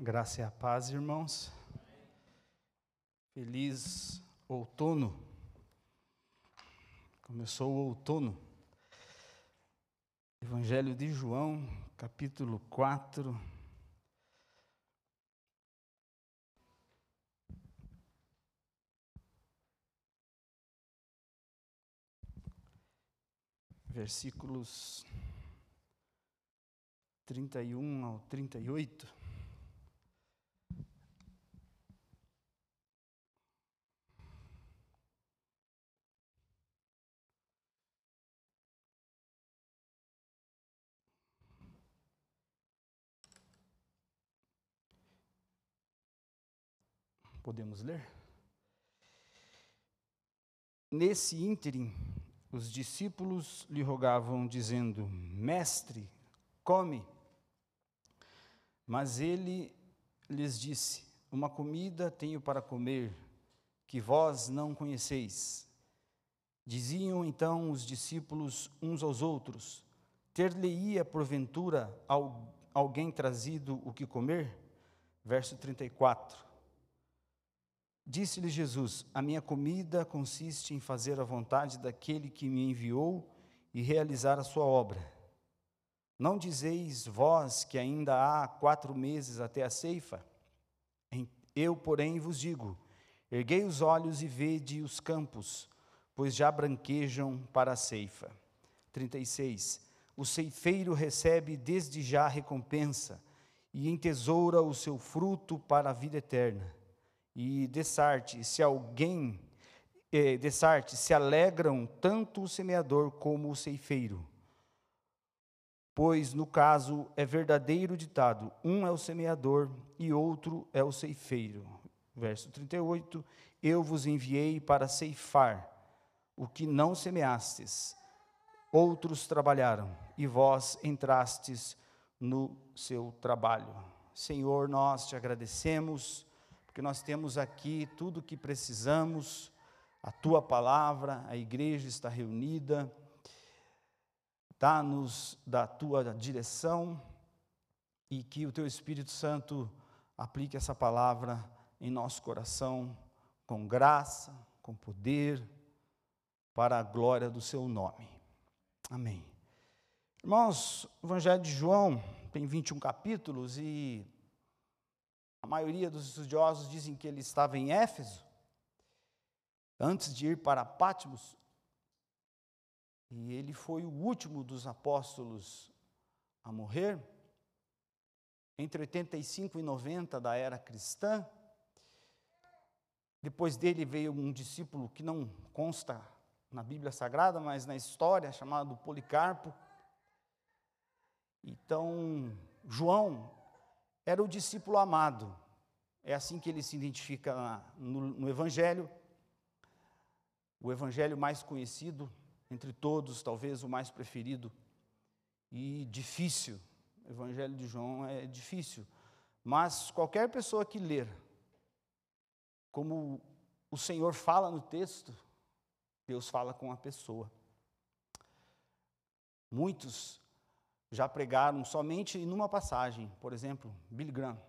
Graça e a paz, irmãos. Feliz outono. Começou o outono. Evangelho de João, capítulo 4. Versículos 31 ao 38. Podemos ler? Nesse ínterim, os discípulos lhe rogavam, dizendo: Mestre, come. Mas ele lhes disse: Uma comida tenho para comer, que vós não conheceis. Diziam então os discípulos uns aos outros: Ter-lhe-ia porventura alguém trazido o que comer? Verso 34. Disse-lhe Jesus: A minha comida consiste em fazer a vontade daquele que me enviou e realizar a sua obra. Não dizeis vós que ainda há quatro meses até a ceifa? Eu, porém, vos digo: erguei os olhos e vede os campos, pois já branquejam para a ceifa. 36. O ceifeiro recebe desde já recompensa e entesoura o seu fruto para a vida eterna e Dessarte, se alguém, eh, Dessarte, se alegram tanto o semeador como o ceifeiro. Pois, no caso, é verdadeiro ditado: um é o semeador e outro é o ceifeiro. Verso 38: Eu vos enviei para ceifar o que não semeastes, outros trabalharam, e vós entrastes no seu trabalho. Senhor, nós te agradecemos porque nós temos aqui tudo o que precisamos, a tua palavra, a igreja está reunida, dá-nos da tua direção e que o teu Espírito Santo aplique essa palavra em nosso coração com graça, com poder, para a glória do seu nome. Amém. Irmãos, o Evangelho de João tem 21 capítulos e a maioria dos estudiosos dizem que ele estava em Éfeso, antes de ir para Pátimos, e ele foi o último dos apóstolos a morrer, entre 85 e 90 da era cristã. Depois dele veio um discípulo que não consta na Bíblia Sagrada, mas na história, chamado Policarpo. Então, João era o discípulo amado. É assim que ele se identifica no, no Evangelho. O Evangelho mais conhecido entre todos, talvez o mais preferido e difícil. O Evangelho de João é difícil, mas qualquer pessoa que ler, como o Senhor fala no texto, Deus fala com a pessoa. Muitos já pregaram somente em uma passagem, por exemplo, Billy Graham.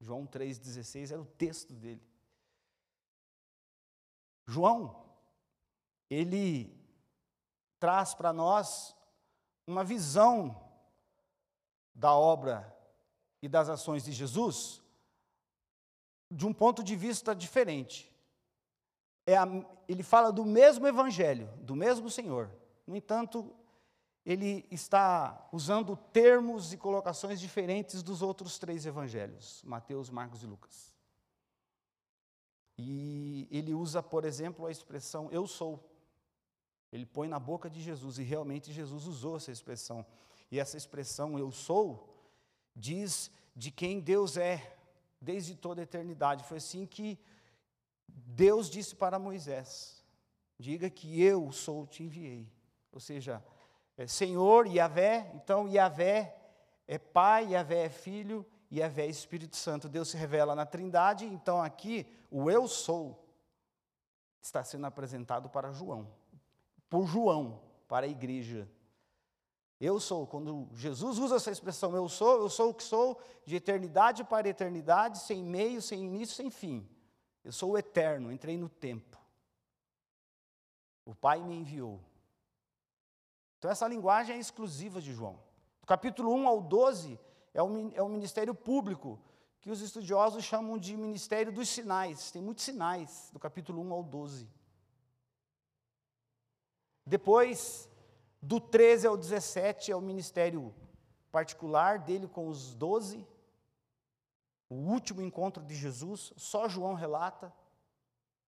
João 3,16 era o texto dele. João, ele traz para nós uma visão da obra e das ações de Jesus de um ponto de vista diferente. É a, ele fala do mesmo evangelho, do mesmo Senhor. No entanto, ele está usando termos e colocações diferentes dos outros três evangelhos, Mateus, Marcos e Lucas. E ele usa, por exemplo, a expressão eu sou. Ele põe na boca de Jesus, e realmente Jesus usou essa expressão. E essa expressão eu sou diz de quem Deus é, desde toda a eternidade. Foi assim que Deus disse para Moisés: Diga que eu sou, te enviei. Ou seja, é Senhor, Yahvé, então Yahvé é Pai, Yahvé é Filho, Yahvé é Espírito Santo. Deus se revela na Trindade, então aqui o eu sou está sendo apresentado para João, por João, para a igreja. Eu sou, quando Jesus usa essa expressão, eu sou, eu sou o que sou, de eternidade para eternidade, sem meio, sem início, sem fim. Eu sou o eterno, entrei no tempo. O Pai me enviou. Então, essa linguagem é exclusiva de João. Do capítulo 1 ao 12 é o, é o ministério público, que os estudiosos chamam de ministério dos sinais. Tem muitos sinais, do capítulo 1 ao 12. Depois, do 13 ao 17 é o ministério particular dele com os doze. O último encontro de Jesus, só João relata.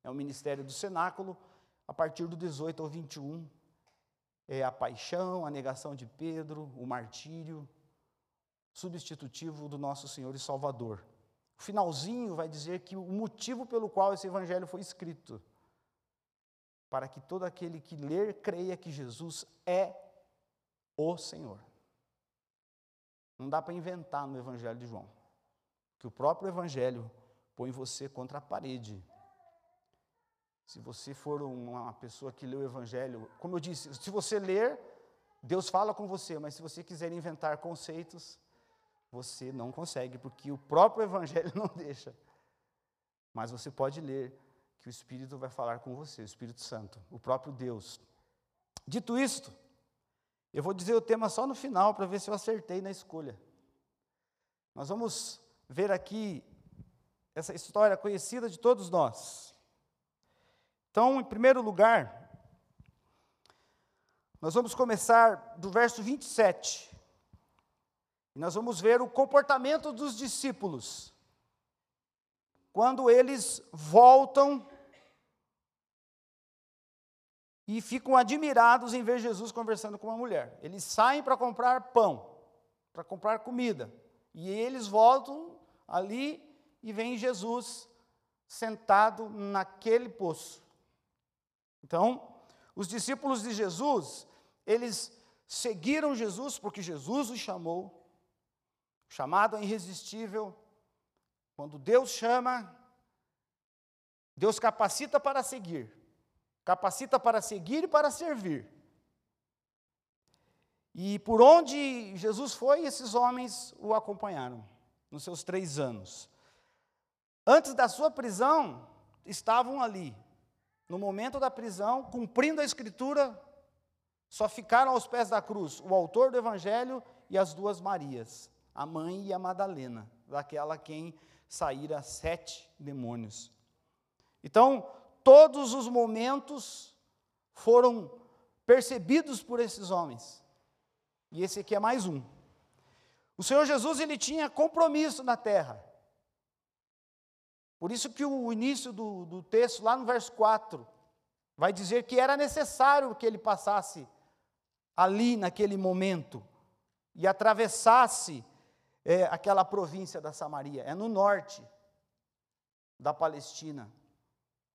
É o ministério do cenáculo. A partir do 18 ao 21 é a paixão, a negação de Pedro, o martírio, substitutivo do nosso Senhor e Salvador. O finalzinho vai dizer que o motivo pelo qual esse evangelho foi escrito para que todo aquele que ler creia que Jesus é o Senhor. Não dá para inventar no Evangelho de João, que o próprio Evangelho põe você contra a parede. Se você for uma pessoa que lê o Evangelho, como eu disse, se você ler, Deus fala com você, mas se você quiser inventar conceitos, você não consegue, porque o próprio Evangelho não deixa. Mas você pode ler que o Espírito vai falar com você, o Espírito Santo, o próprio Deus. Dito isto, eu vou dizer o tema só no final para ver se eu acertei na escolha. Nós vamos ver aqui essa história conhecida de todos nós. Então, em primeiro lugar, nós vamos começar do verso 27. E nós vamos ver o comportamento dos discípulos quando eles voltam e ficam admirados em ver Jesus conversando com uma mulher. Eles saem para comprar pão, para comprar comida, e eles voltam ali e veem Jesus sentado naquele poço. Então, os discípulos de Jesus, eles seguiram Jesus porque Jesus os chamou. Chamado é irresistível. Quando Deus chama, Deus capacita para seguir capacita para seguir e para servir. E por onde Jesus foi, esses homens o acompanharam, nos seus três anos. Antes da sua prisão, estavam ali. No momento da prisão, cumprindo a Escritura, só ficaram aos pés da cruz o autor do Evangelho e as duas Marias, a mãe e a Madalena, daquela quem saíra sete demônios. Então, todos os momentos foram percebidos por esses homens. E esse aqui é mais um. O Senhor Jesus ele tinha compromisso na terra. Por isso que o início do, do texto, lá no verso 4, vai dizer que era necessário que ele passasse ali naquele momento e atravessasse é, aquela província da Samaria. É no norte da Palestina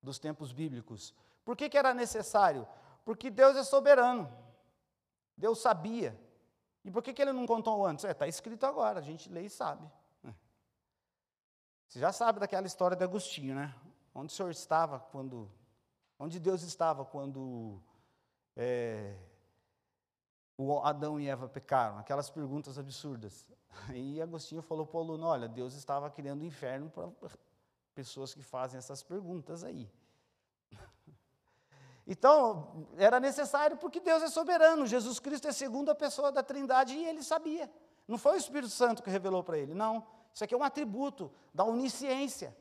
dos tempos bíblicos. Por que, que era necessário? Porque Deus é soberano. Deus sabia. E por que, que ele não contou antes? Está é, escrito agora, a gente lê e sabe. Você já sabe daquela história de Agostinho, né? Onde o Senhor estava quando. Onde Deus estava quando é, o Adão e Eva pecaram? Aquelas perguntas absurdas. E Agostinho falou para o aluno: olha, Deus estava criando o inferno para pessoas que fazem essas perguntas aí. Então, era necessário porque Deus é soberano, Jesus Cristo é a segunda pessoa da Trindade e ele sabia. Não foi o Espírito Santo que revelou para ele, não. Isso aqui é um atributo da onisciência.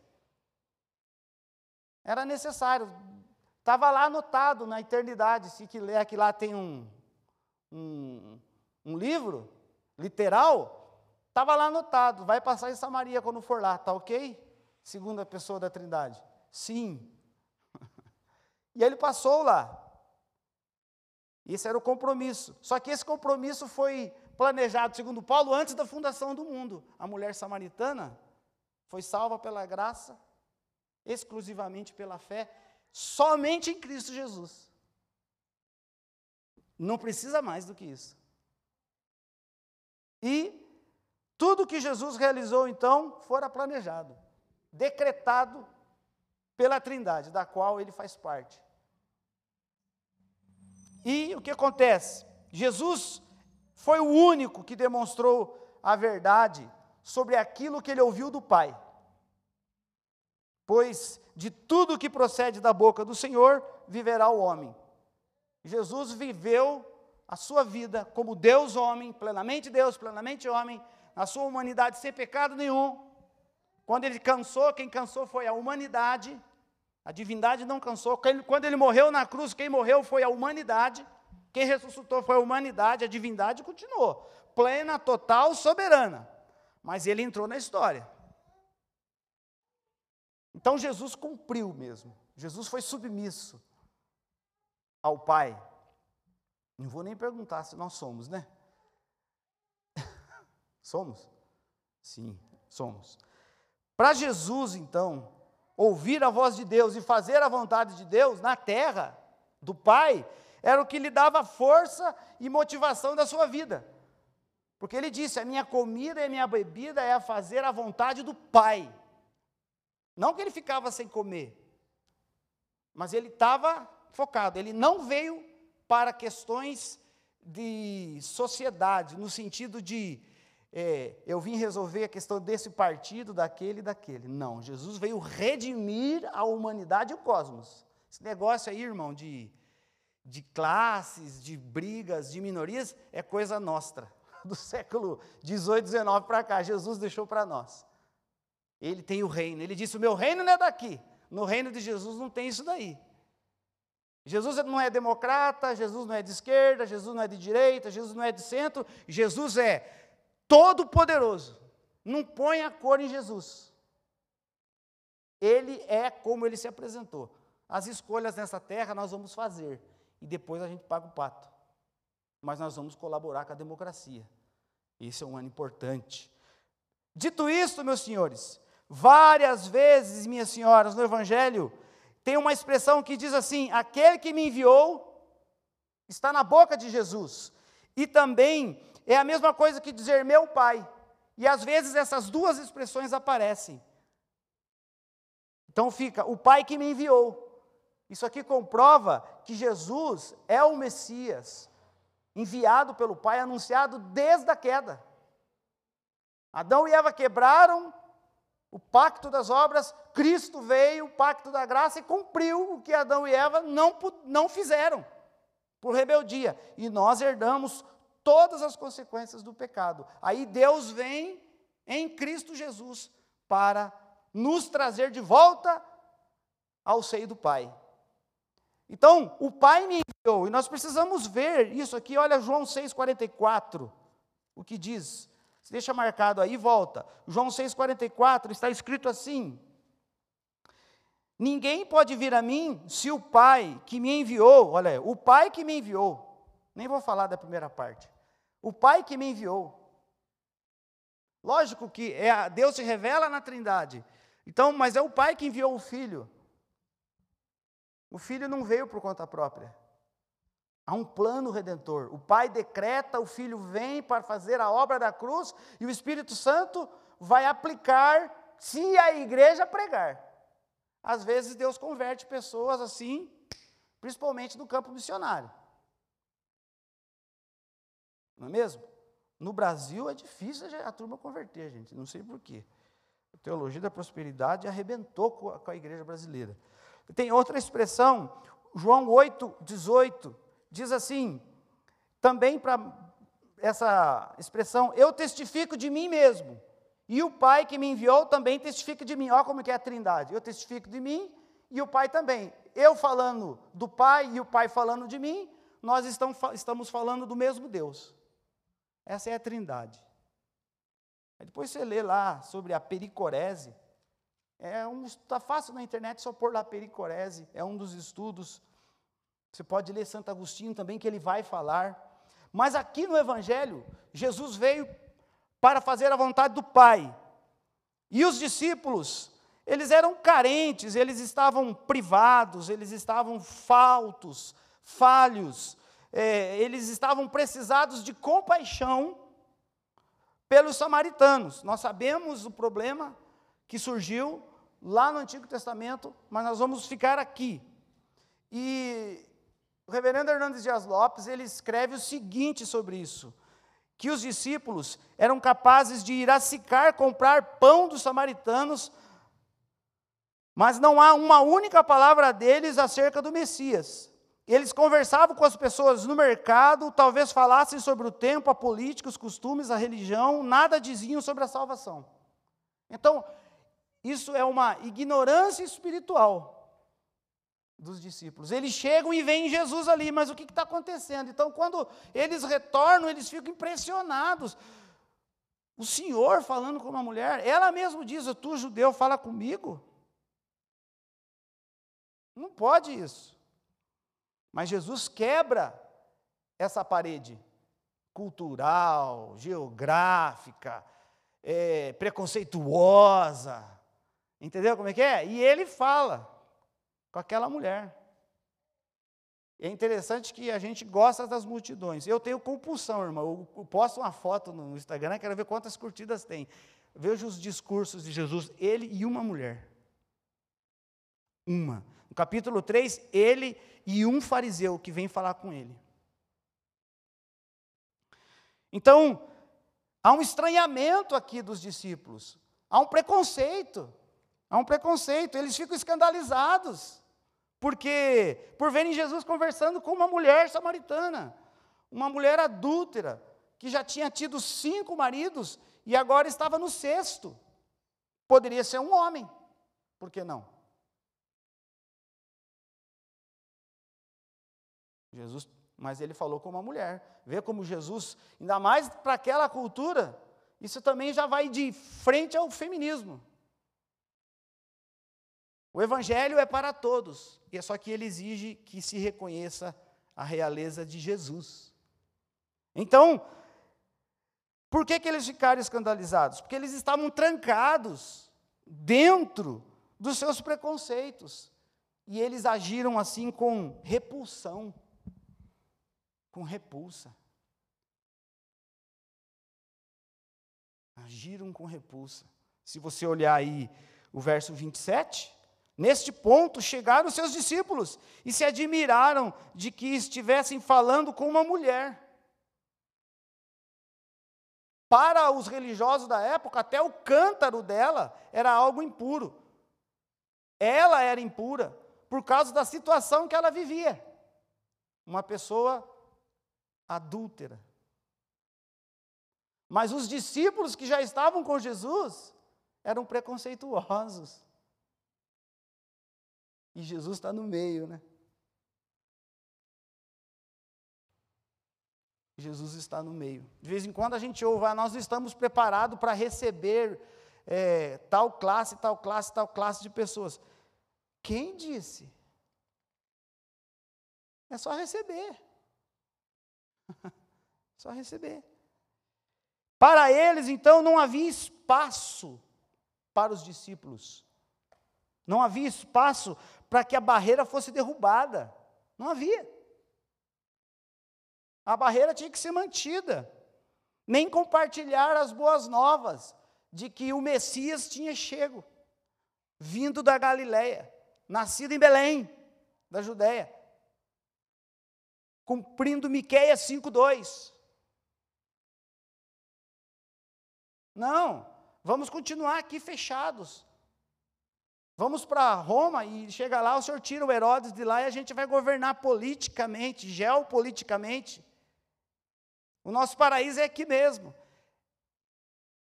Era necessário. Estava lá anotado na eternidade. Se que que lá tem um, um, um livro literal, estava lá anotado. Vai passar em Samaria quando for lá, tá ok? segunda pessoa da Trindade? Sim. E ele passou lá. Esse era o compromisso. Só que esse compromisso foi planejado, segundo Paulo, antes da fundação do mundo. A mulher samaritana foi salva pela graça, exclusivamente pela fé, somente em Cristo Jesus. Não precisa mais do que isso. E tudo que Jesus realizou então fora planejado decretado pela Trindade, da qual ele faz parte. E o que acontece? Jesus foi o único que demonstrou a verdade sobre aquilo que ele ouviu do Pai. Pois de tudo que procede da boca do Senhor viverá o homem. Jesus viveu a sua vida como Deus homem, plenamente Deus, plenamente homem, na sua humanidade sem pecado nenhum. Quando ele cansou, quem cansou foi a humanidade. A divindade não cansou. Quando ele morreu na cruz, quem morreu foi a humanidade. Quem ressuscitou foi a humanidade, a divindade continuou, plena, total, soberana. Mas ele entrou na história. Então Jesus cumpriu mesmo. Jesus foi submisso ao Pai. Não vou nem perguntar se nós somos, né? somos? Sim, somos. Para Jesus, então, ouvir a voz de Deus e fazer a vontade de Deus na terra do Pai, era o que lhe dava força e motivação da sua vida. Porque ele disse: A minha comida e a minha bebida é a fazer a vontade do Pai. Não que ele ficava sem comer, mas ele estava focado. Ele não veio para questões de sociedade, no sentido de é, eu vim resolver a questão desse partido, daquele e daquele. Não, Jesus veio redimir a humanidade e o cosmos. Esse negócio aí, irmão, de de classes, de brigas, de minorias, é coisa nossa, do século 18, 19 para cá. Jesus deixou para nós. Ele tem o reino. Ele disse: O meu reino não é daqui. No reino de Jesus não tem isso daí. Jesus não é democrata, Jesus não é de esquerda, Jesus não é de direita, Jesus não é de centro. Jesus é todo-poderoso. Não põe a cor em Jesus. Ele é como ele se apresentou. As escolhas nessa terra nós vamos fazer e depois a gente paga o pato. Mas nós vamos colaborar com a democracia. Isso é um ano importante. Dito isto, meus senhores, várias vezes, minhas senhoras, no Evangelho, tem uma expressão que diz assim: aquele que me enviou está na boca de Jesus. E também é a mesma coisa que dizer meu pai. E às vezes essas duas expressões aparecem. Então fica o pai que me enviou. Isso aqui comprova que Jesus é o Messias, enviado pelo Pai, anunciado desde a queda. Adão e Eva quebraram o pacto das obras, Cristo veio, o pacto da graça, e cumpriu o que Adão e Eva não, não fizeram, por rebeldia. E nós herdamos todas as consequências do pecado. Aí Deus vem em Cristo Jesus para nos trazer de volta ao seio do Pai. Então, o Pai me enviou, e nós precisamos ver isso aqui, olha João 6,44, o que diz. Você deixa marcado aí, volta. João 6,44 está escrito assim: Ninguém pode vir a mim se o Pai que me enviou, olha, o Pai que me enviou, nem vou falar da primeira parte, o Pai que me enviou. Lógico que é, Deus se revela na Trindade, então, mas é o Pai que enviou o Filho. O filho não veio por conta própria. Há um plano redentor. O Pai decreta, o Filho vem para fazer a obra da cruz e o Espírito Santo vai aplicar se a igreja pregar. Às vezes Deus converte pessoas assim, principalmente no campo missionário. Não é mesmo? No Brasil é difícil a turma converter, gente, não sei porquê. A teologia da prosperidade arrebentou com a, com a igreja brasileira. Tem outra expressão, João 8, 18, diz assim, também para essa expressão, eu testifico de mim mesmo, e o Pai que me enviou também testifica de mim. Olha como que é a trindade, eu testifico de mim e o Pai também. Eu falando do Pai e o Pai falando de mim, nós estamos falando do mesmo Deus. Essa é a trindade. Aí depois você lê lá sobre a pericorese, é um, está fácil na internet só pôr lá pericorese, é um dos estudos. Você pode ler Santo Agostinho também, que ele vai falar. Mas aqui no Evangelho, Jesus veio para fazer a vontade do Pai. E os discípulos, eles eram carentes, eles estavam privados, eles estavam faltos, falhos, é, eles estavam precisados de compaixão pelos samaritanos. Nós sabemos o problema que surgiu lá no Antigo Testamento, mas nós vamos ficar aqui. E o reverendo Hernandes Dias Lopes, ele escreve o seguinte sobre isso. que os discípulos eram capazes de ir a Sicar comprar pão dos samaritanos, mas não há uma única palavra deles acerca do Messias. Eles conversavam com as pessoas no mercado, talvez falassem sobre o tempo, a política, os costumes, a religião, nada diziam sobre a salvação. Então, isso é uma ignorância espiritual dos discípulos. Eles chegam e veem Jesus ali, mas o que está acontecendo? Então, quando eles retornam, eles ficam impressionados. O Senhor falando com uma mulher, ela mesmo diz: Tu, judeu, fala comigo? Não pode isso. Mas Jesus quebra essa parede cultural, geográfica, é, preconceituosa. Entendeu como é que é? E ele fala com aquela mulher. É interessante que a gente gosta das multidões. Eu tenho compulsão, irmão. Eu posto uma foto no Instagram, quero ver quantas curtidas tem. Vejo os discursos de Jesus, ele e uma mulher. Uma. No capítulo 3, ele e um fariseu que vem falar com ele. Então, há um estranhamento aqui dos discípulos, há um preconceito, há um preconceito, eles ficam escandalizados, porque por verem Jesus conversando com uma mulher samaritana, uma mulher adúltera, que já tinha tido cinco maridos e agora estava no sexto. Poderia ser um homem, por que não? Jesus, mas ele falou com uma mulher. Vê como Jesus, ainda mais para aquela cultura, isso também já vai de frente ao feminismo. O evangelho é para todos, e é só que ele exige que se reconheça a realeza de Jesus. Então, por que, que eles ficaram escandalizados? Porque eles estavam trancados dentro dos seus preconceitos. E eles agiram assim com repulsão com repulsa. Agiram com repulsa. Se você olhar aí o verso 27, neste ponto chegaram seus discípulos e se admiraram de que estivessem falando com uma mulher. Para os religiosos da época, até o cântaro dela era algo impuro. Ela era impura por causa da situação que ela vivia. Uma pessoa adúltera. Mas os discípulos que já estavam com Jesus eram preconceituosos. E Jesus está no meio, né? Jesus está no meio. De vez em quando a gente ouve, ah, nós estamos preparados para receber é, tal classe, tal classe, tal classe de pessoas. Quem disse? É só receber. Só receber. Para eles, então, não havia espaço para os discípulos. Não havia espaço para que a barreira fosse derrubada. Não havia. A barreira tinha que ser mantida. Nem compartilhar as boas novas de que o Messias tinha chego, vindo da Galiléia, nascido em Belém, da Judéia cumprindo Miqueias 5:2. Não, vamos continuar aqui fechados. Vamos para Roma e chega lá, o senhor tira o Herodes de lá e a gente vai governar politicamente, geopoliticamente. O nosso paraíso é aqui mesmo.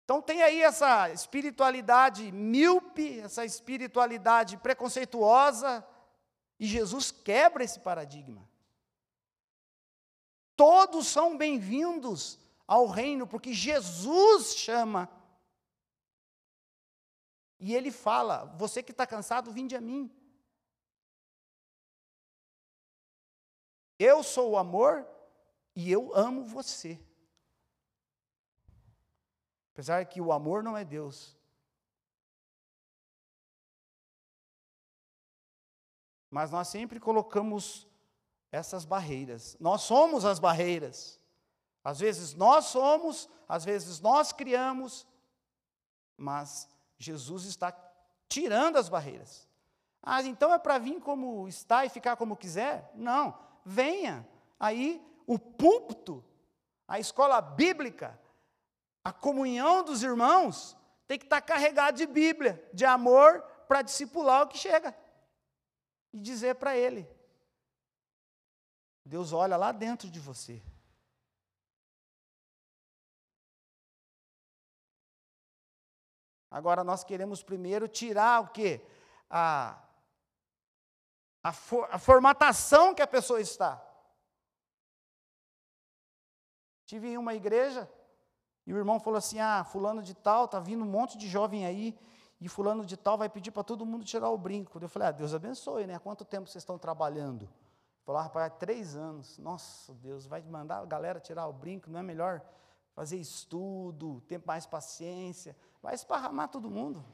Então tem aí essa espiritualidade míope, essa espiritualidade preconceituosa, e Jesus quebra esse paradigma. Todos são bem-vindos ao reino, porque Jesus chama. E ele fala: Você que está cansado, vinde a mim. Eu sou o amor e eu amo você. Apesar que o amor não é Deus. Mas nós sempre colocamos essas barreiras. Nós somos as barreiras. Às vezes nós somos, às vezes nós criamos, mas Jesus está tirando as barreiras. Ah, então é para vir como está e ficar como quiser? Não, venha. Aí o púlpito, A escola bíblica, a comunhão dos irmãos, tem que estar carregada de Bíblia, de amor, para discipular o que chega. E dizer para ele: Deus olha lá dentro de você. Agora nós queremos primeiro tirar o quê? A, a, for, a formatação que a pessoa está. Tive em uma igreja e o irmão falou assim: Ah, fulano de tal, tá vindo um monte de jovem aí, e fulano de tal vai pedir para todo mundo tirar o brinco. Eu falei: Ah, Deus abençoe, né? Quanto tempo vocês estão trabalhando? Falou: ah, rapaz, três anos. Nossa, Deus, vai mandar a galera tirar o brinco, não é melhor fazer estudo, ter mais paciência? Vai esparramar todo mundo.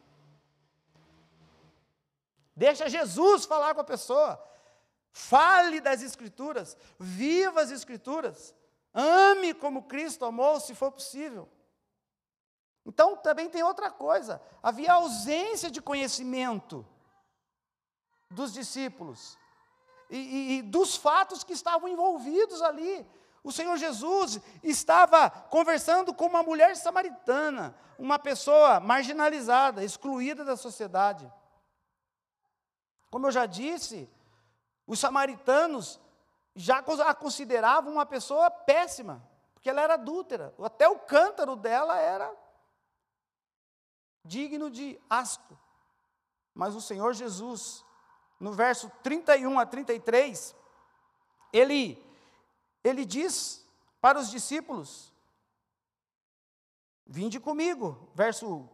Deixa Jesus falar com a pessoa. Fale das Escrituras, viva as Escrituras, ame como Cristo amou, se for possível. Então também tem outra coisa: havia ausência de conhecimento dos discípulos e, e, e dos fatos que estavam envolvidos ali. O Senhor Jesus estava conversando com uma mulher samaritana, uma pessoa marginalizada, excluída da sociedade. Como eu já disse, os samaritanos já a consideravam uma pessoa péssima, porque ela era adúltera. Até o cântaro dela era digno de asco. Mas o Senhor Jesus, no verso 31 a 33, ele ele diz para os discípulos: Vinde comigo, verso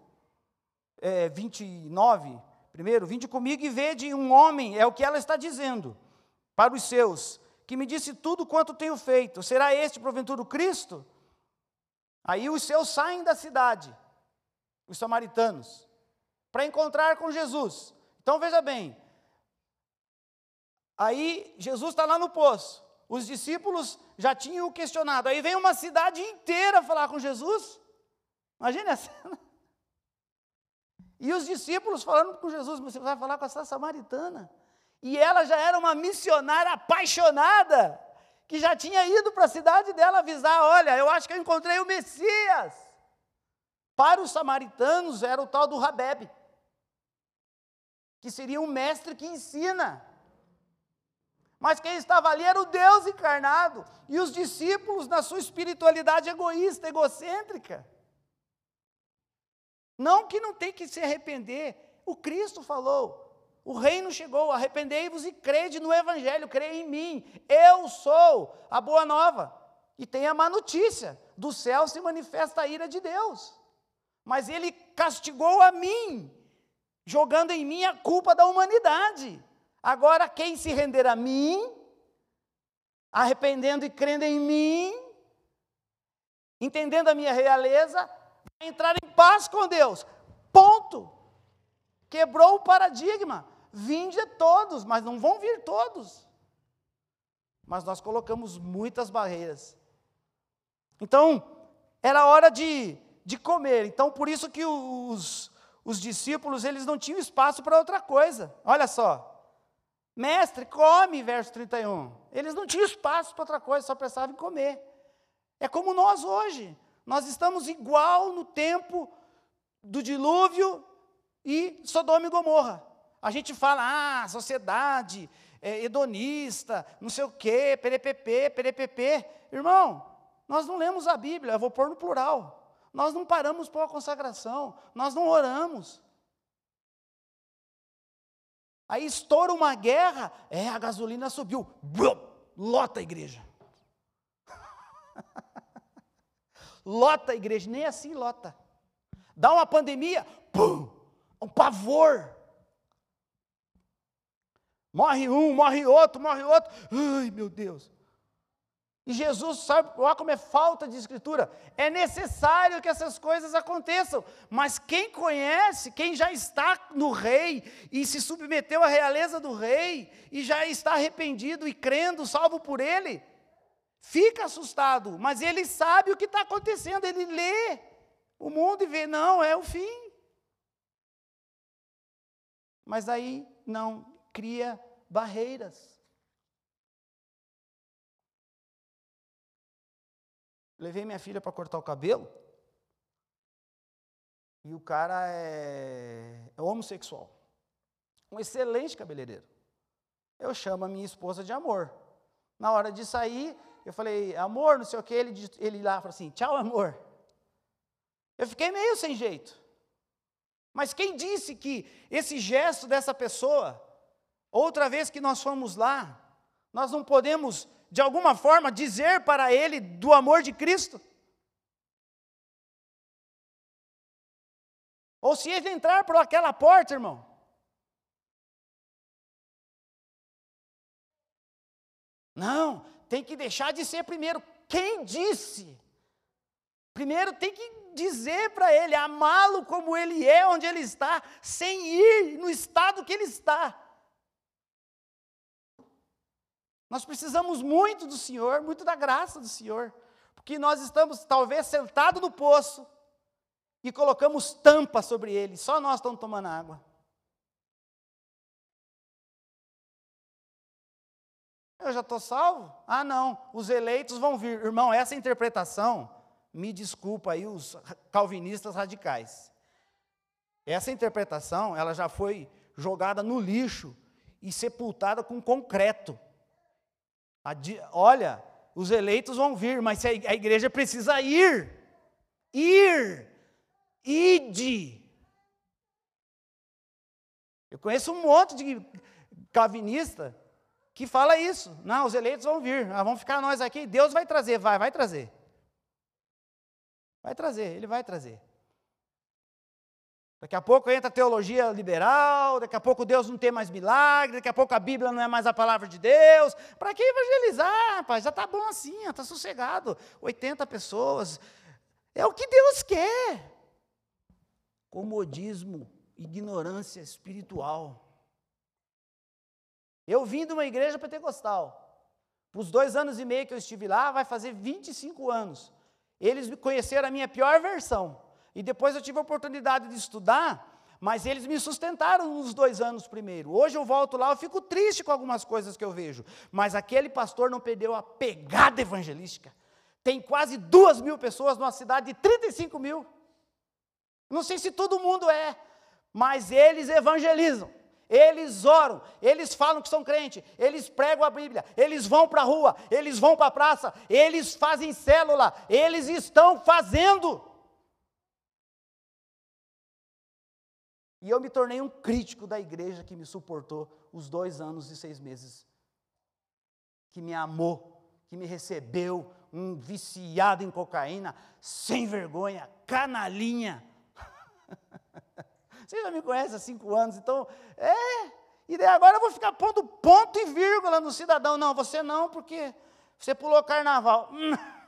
é, 29, primeiro, vinde comigo e vede um homem, é o que ela está dizendo, para os seus, que me disse tudo quanto tenho feito, será este porventura o Cristo? Aí os seus saem da cidade, os samaritanos, para encontrar com Jesus. Então veja bem, aí Jesus está lá no poço, os discípulos já tinham questionado. Aí vem uma cidade inteira falar com Jesus. Imagina a cena. E os discípulos falando com Jesus, você vai falar com essa samaritana. E ela já era uma missionária apaixonada, que já tinha ido para a cidade dela avisar: olha, eu acho que eu encontrei o Messias. Para os samaritanos era o tal do Rabebe, que seria um mestre que ensina. Mas quem estava ali era o Deus encarnado. E os discípulos, na sua espiritualidade egoísta, egocêntrica. Não que não tem que se arrepender. O Cristo falou: o reino chegou, arrependei-vos e crede no Evangelho, creia em mim. Eu sou a boa nova. E tem a má notícia: do céu se manifesta a ira de Deus. Mas ele castigou a mim, jogando em mim a culpa da humanidade. Agora, quem se render a mim, arrependendo e crendo em mim, entendendo a minha realeza, vai entrar em paz com Deus. Ponto. Quebrou o paradigma. Vinde todos, mas não vão vir todos. Mas nós colocamos muitas barreiras. Então, era hora de, de comer. Então, por isso que os, os discípulos, eles não tinham espaço para outra coisa. Olha só. Mestre, come, verso 31. Eles não tinham espaço para outra coisa, só pensavam em comer. É como nós hoje. Nós estamos igual no tempo do dilúvio e Sodoma e Gomorra. A gente fala, ah, sociedade é, hedonista, não sei o quê, perepepe, perepepe. Irmão, nós não lemos a Bíblia, eu vou pôr no plural. Nós não paramos para a consagração, nós não oramos. Aí estoura uma guerra, é, a gasolina subiu, lota a igreja. lota a igreja, nem assim lota. Dá uma pandemia, pum, um pavor. Morre um, morre outro, morre outro. Ai, meu Deus. E Jesus sabe, olha como é falta de escritura. É necessário que essas coisas aconteçam. Mas quem conhece, quem já está no rei e se submeteu à realeza do rei e já está arrependido e crendo, salvo por ele, fica assustado. Mas ele sabe o que está acontecendo. Ele lê o mundo e vê, não, é o fim. Mas aí não cria barreiras. Levei minha filha para cortar o cabelo. E o cara é, é homossexual. Um excelente cabeleireiro. Eu chamo a minha esposa de amor. Na hora de sair, eu falei, amor, não sei o que, ele, ele lá falou assim, tchau, amor. Eu fiquei meio sem jeito. Mas quem disse que esse gesto dessa pessoa, outra vez que nós fomos lá, nós não podemos, de alguma forma, dizer para ele do amor de Cristo? Ou se ele entrar por aquela porta, irmão. Não, tem que deixar de ser primeiro. Quem disse? Primeiro tem que dizer para ele, amá-lo como ele é, onde ele está, sem ir no estado que ele está. Nós precisamos muito do Senhor, muito da graça do Senhor, porque nós estamos talvez sentados no poço e colocamos tampa sobre ele, só nós estamos tomando água. Eu já estou salvo? Ah, não, os eleitos vão vir. Irmão, essa interpretação, me desculpa aí os calvinistas radicais. Essa interpretação, ela já foi jogada no lixo e sepultada com concreto. Olha, os eleitos vão vir, mas a igreja precisa ir. Ir. Ide. Eu conheço um monte de calvinista que fala isso. Não, os eleitos vão vir, ah, vão ficar nós aqui, Deus vai trazer, vai, vai trazer. Vai trazer, ele vai trazer. Daqui a pouco entra a teologia liberal, daqui a pouco Deus não tem mais milagre, daqui a pouco a Bíblia não é mais a palavra de Deus. Para que evangelizar, rapaz? Já está bom assim, está sossegado. 80 pessoas. É o que Deus quer. Comodismo, ignorância espiritual. Eu vim de uma igreja pentecostal. Os dois anos e meio que eu estive lá, vai fazer 25 anos. Eles conheceram a minha pior versão. E depois eu tive a oportunidade de estudar, mas eles me sustentaram nos dois anos primeiro. Hoje eu volto lá, eu fico triste com algumas coisas que eu vejo. Mas aquele pastor não perdeu a pegada evangelística. Tem quase duas mil pessoas numa cidade de 35 mil. Não sei se todo mundo é, mas eles evangelizam eles oram, eles falam que são crentes, eles pregam a Bíblia, eles vão para a rua, eles vão para a praça, eles fazem célula, eles estão fazendo. E eu me tornei um crítico da igreja que me suportou os dois anos e seis meses, que me amou, que me recebeu, um viciado em cocaína, sem vergonha, canalinha. Você já me conhece há cinco anos, então, é. E daí agora eu vou ficar pondo ponto e vírgula no cidadão. Não, você não, porque você pulou carnaval.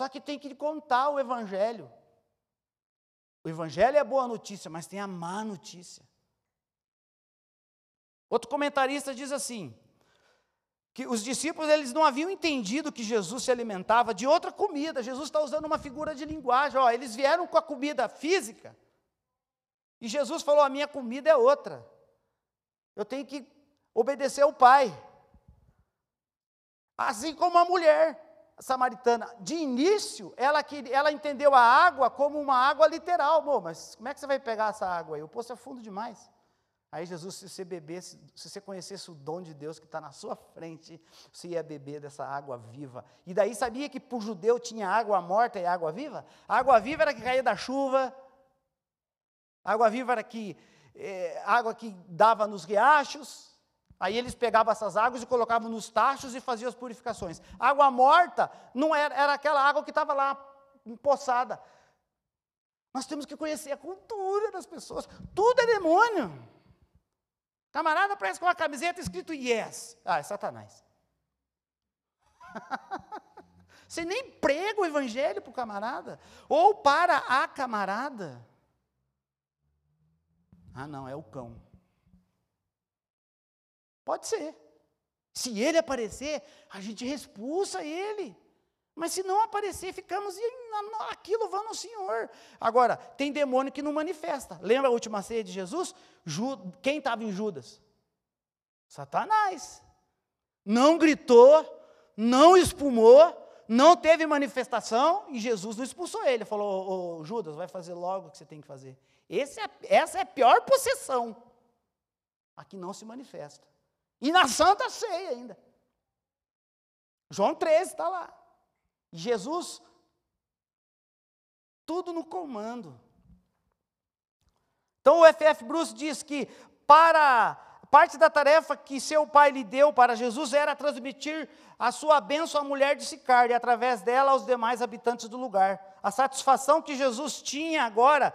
Só que tem que contar o evangelho. O evangelho é a boa notícia, mas tem a má notícia. Outro comentarista diz assim: que os discípulos eles não haviam entendido que Jesus se alimentava de outra comida. Jesus está usando uma figura de linguagem. Ó, eles vieram com a comida física e Jesus falou: a minha comida é outra. Eu tenho que obedecer ao Pai. Assim como a mulher samaritana, de início, ela, ela entendeu a água como uma água literal. Bom, mas como é que você vai pegar essa água aí? O poço é fundo demais. Aí Jesus, se você bebesse, se você conhecesse o dom de Deus que está na sua frente, você ia beber dessa água viva. E daí sabia que para o judeu tinha água morta e água viva? A água viva era que caía da chuva, a água viva era que é, água que dava nos riachos. Aí eles pegavam essas águas e colocavam nos tachos e faziam as purificações. Água morta não era, era aquela água que estava lá empoçada. Nós temos que conhecer a cultura das pessoas. Tudo é demônio. Camarada parece com uma camiseta escrito yes. Ah, é Satanás. Você nem prega o evangelho para o camarada. Ou para a camarada. Ah, não, é o cão. Pode ser. Se ele aparecer, a gente expulsa ele. Mas se não aparecer, ficamos aqui louvando o Senhor. Agora, tem demônio que não manifesta. Lembra a última ceia de Jesus? Quem estava em Judas? Satanás. não gritou, não espumou, não teve manifestação e Jesus não expulsou ele. Falou: ô, Judas, vai fazer logo o que você tem que fazer. É, essa é a pior possessão. Aqui não se manifesta. E na Santa Ceia ainda. João 13 está lá. Jesus, tudo no comando. Então o F.F. Bruce diz que para parte da tarefa que seu pai lhe deu para Jesus era transmitir a sua bênção à mulher de Sicar e através dela aos demais habitantes do lugar. A satisfação que Jesus tinha agora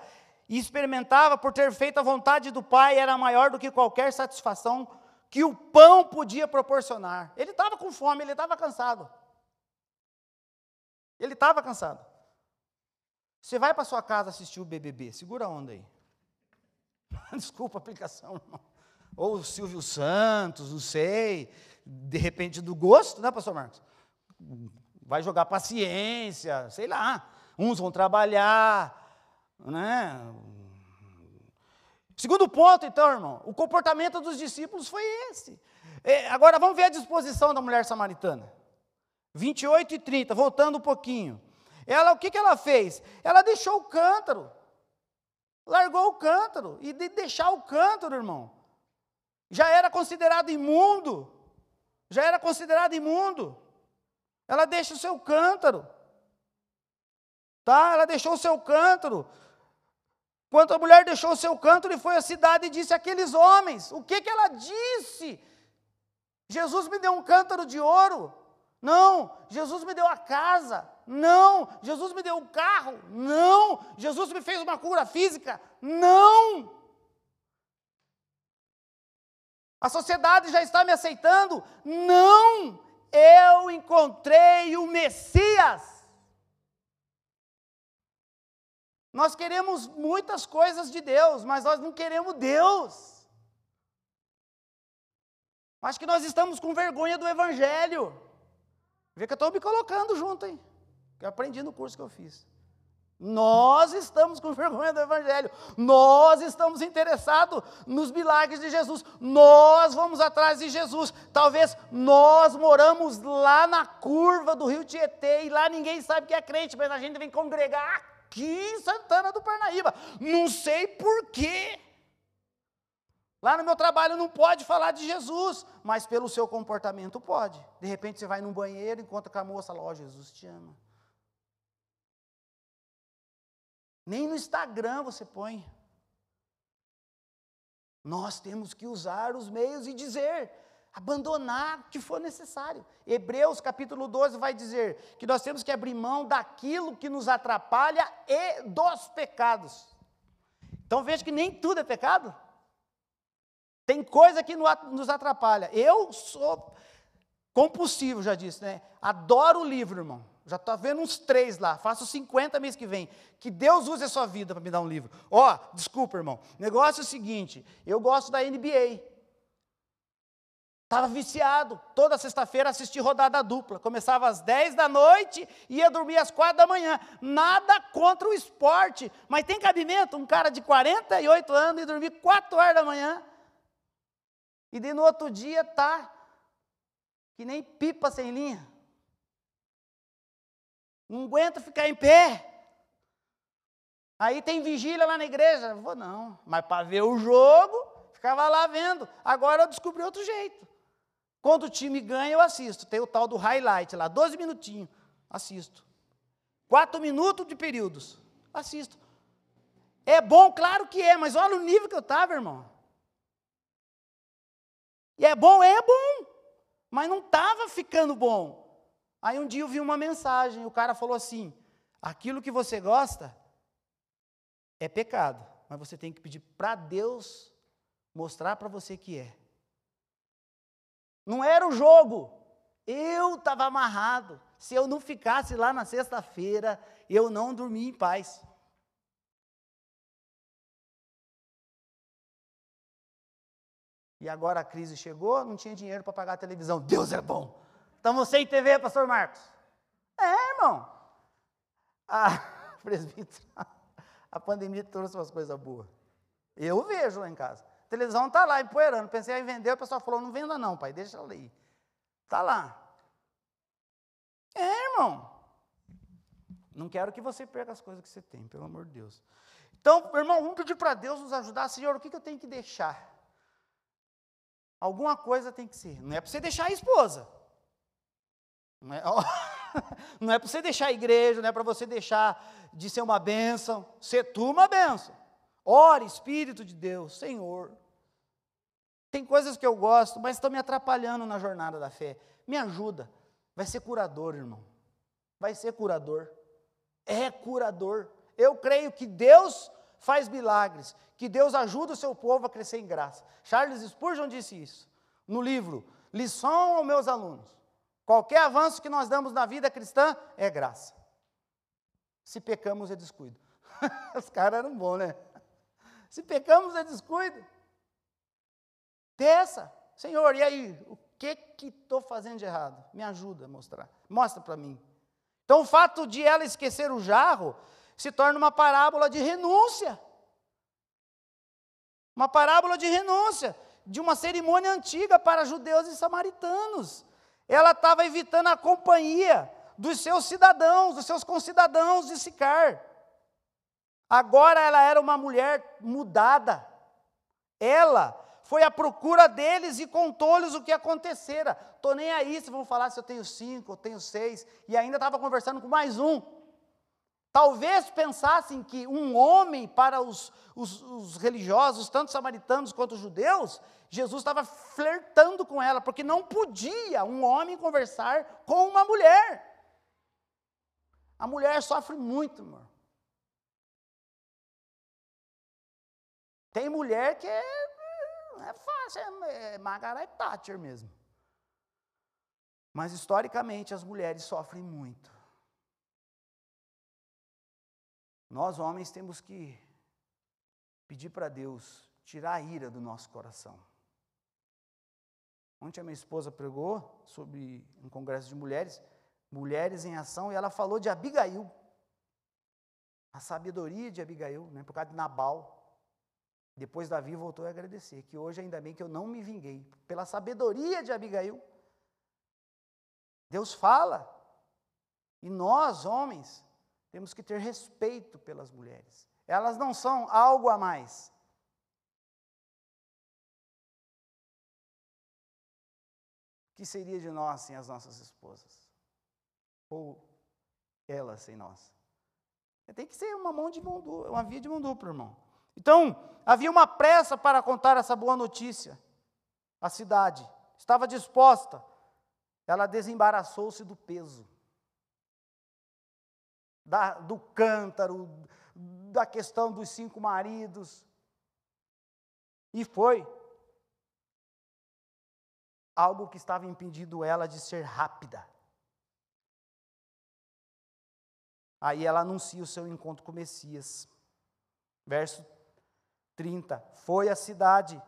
e experimentava por ter feito a vontade do Pai era maior do que qualquer satisfação que o pão podia proporcionar. Ele estava com fome, ele estava cansado. Ele estava cansado. Você vai para sua casa assistir o BBB, segura a onda aí. Desculpa a aplicação, irmão. Ou o Silvio Santos, não sei, de repente do gosto, né, pastor Marcos? Vai jogar paciência, sei lá. Uns vão trabalhar, né? Segundo ponto, então, irmão, o comportamento dos discípulos foi esse. É, agora vamos ver a disposição da mulher samaritana. 28 e 30, voltando um pouquinho. Ela, o que, que ela fez? Ela deixou o cântaro. Largou o cântaro. E de deixar o cântaro, irmão, já era considerado imundo. Já era considerado imundo. Ela deixa o seu cântaro. Tá? Ela deixou o seu cântaro. Quando a mulher deixou o seu cântaro e foi à cidade e disse àqueles homens: O que, que ela disse? Jesus me deu um cântaro de ouro. Não, Jesus me deu a casa. Não, Jesus me deu um carro. Não, Jesus me fez uma cura física. Não. A sociedade já está me aceitando? Não, eu encontrei o Messias. Nós queremos muitas coisas de Deus, mas nós não queremos Deus. Acho que nós estamos com vergonha do Evangelho. Vê que eu estou me colocando junto, hein? Que eu aprendi no curso que eu fiz. Nós estamos com vergonha do Evangelho, nós estamos interessados nos milagres de Jesus, nós vamos atrás de Jesus. Talvez nós moramos lá na curva do rio Tietê e lá ninguém sabe que é crente, mas a gente vem congregar aqui em Santana do Parnaíba. Não sei porquê. Lá no meu trabalho não pode falar de Jesus, mas pelo seu comportamento pode. De repente você vai num banheiro, encontra com a moça lá, ó, oh, Jesus te ama. Nem no Instagram você põe. Nós temos que usar os meios e dizer: abandonar o que for necessário. Hebreus capítulo 12 vai dizer que nós temos que abrir mão daquilo que nos atrapalha e dos pecados. Então veja que nem tudo é pecado. Tem coisa que nos atrapalha. Eu sou compulsivo, já disse, né? Adoro o livro, irmão. Já estou vendo uns três lá. Faço 50 mês que vem. Que Deus use a sua vida para me dar um livro. Ó, oh, desculpa, irmão. Negócio é o seguinte: eu gosto da NBA. Estava viciado. Toda sexta-feira assisti rodada dupla. Começava às 10 da noite e ia dormir às 4 da manhã. Nada contra o esporte. Mas tem cabimento um cara de 48 anos e dormir 4 horas da manhã. E de no outro dia tá que nem pipa sem linha. Não aguento ficar em pé. Aí tem vigília lá na igreja. Vou não. Mas para ver o jogo, ficava lá vendo. Agora eu descobri outro jeito. Quando o time ganha, eu assisto. Tem o tal do highlight lá, 12 minutinhos. Assisto. Quatro minutos de períodos. Assisto. É bom, claro que é, mas olha o nível que eu estava, irmão. E é bom, é bom. Mas não estava ficando bom. Aí um dia eu vi uma mensagem, o cara falou assim: aquilo que você gosta é pecado, mas você tem que pedir para Deus mostrar para você que é. Não era o jogo. Eu estava amarrado. Se eu não ficasse lá na sexta-feira, eu não dormia em paz. E agora a crise chegou, não tinha dinheiro para pagar a televisão. Deus é bom. Estamos sem TV, pastor Marcos. É, irmão. Ah, presbítero, a pandemia trouxe umas coisas boas. Eu vejo lá em casa. A televisão está lá empoeirando. Pensei em vender, o pessoal falou: não venda não, pai, deixa ela aí. Está lá. É, irmão. Não quero que você perca as coisas que você tem, pelo amor de Deus. Então, irmão, vamos pedir para Deus nos ajudar. Senhor, o que, que eu tenho que deixar? Alguma coisa tem que ser. Não é para você deixar a esposa. Não é, não é para você deixar a igreja, não é para você deixar de ser uma bênção. Ser tu uma bênção. Ore, Espírito de Deus, Senhor. Tem coisas que eu gosto, mas estão me atrapalhando na jornada da fé. Me ajuda. Vai ser curador, irmão. Vai ser curador. É curador. Eu creio que Deus faz milagres, que Deus ajuda o seu povo a crescer em graça. Charles Spurgeon disse isso no livro Lição aos meus alunos. Qualquer avanço que nós damos na vida cristã é graça. Se pecamos é descuido. Os caras eram bons, né? Se pecamos é descuido. Peça, Senhor, e aí? O que que estou fazendo de errado? Me ajuda a mostrar. Mostra para mim. Então, o fato de ela esquecer o jarro se torna uma parábola de renúncia. Uma parábola de renúncia, de uma cerimônia antiga para judeus e samaritanos. Ela estava evitando a companhia dos seus cidadãos, dos seus concidadãos de Sicar. Agora ela era uma mulher mudada. Ela foi à procura deles e contou-lhes o que acontecera. Estou nem aí se vão falar se eu tenho cinco, eu tenho seis. E ainda estava conversando com mais um. Talvez pensassem que um homem, para os, os, os religiosos, tanto samaritanos quanto judeus, Jesus estava flertando com ela, porque não podia um homem conversar com uma mulher. A mulher sofre muito, amor. Tem mulher que é, é fácil, é, é Margaret Thatcher mesmo. Mas historicamente as mulheres sofrem muito. Nós homens temos que pedir para Deus tirar a ira do nosso coração. Ontem a minha esposa pregou sobre um congresso de mulheres, mulheres em ação, e ela falou de Abigail. A sabedoria de Abigail, né, por causa de Nabal. Depois Davi voltou a agradecer, que hoje ainda bem que eu não me vinguei, pela sabedoria de Abigail. Deus fala, e nós, homens, temos que ter respeito pelas mulheres. Elas não são algo a mais. O que seria de nós sem as nossas esposas? Ou elas sem nós? Tem que ser uma mão de mão dupla, uma via de mão dupla, irmão. Então, havia uma pressa para contar essa boa notícia. A cidade estava disposta. Ela desembaraçou-se do peso, da, do cântaro, da questão dos cinco maridos. E foi algo que estava impedindo ela de ser rápida. Aí ela anuncia o seu encontro com o Messias. Verso 30. Foi a cidade.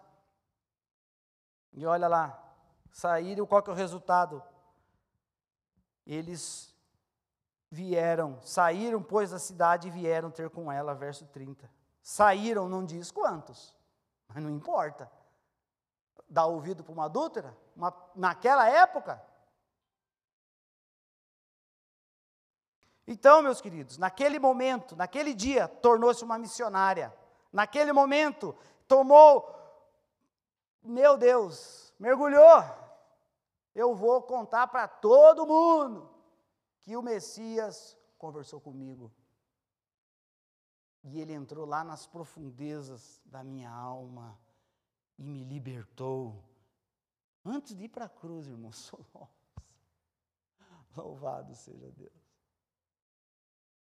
E olha lá, saíram, qual que é o resultado? Eles vieram, saíram, pois, da cidade e vieram ter com ela, verso 30. Saíram, não diz quantos, mas não importa. Dá ouvido para uma adúltera? Uma, naquela época? Então, meus queridos, naquele momento, naquele dia, tornou-se uma missionária naquele momento, tomou, meu Deus, mergulhou. Eu vou contar para todo mundo que o Messias conversou comigo. E ele entrou lá nas profundezas da minha alma e me libertou. Antes de ir para a cruz, irmãos, louvado seja Deus.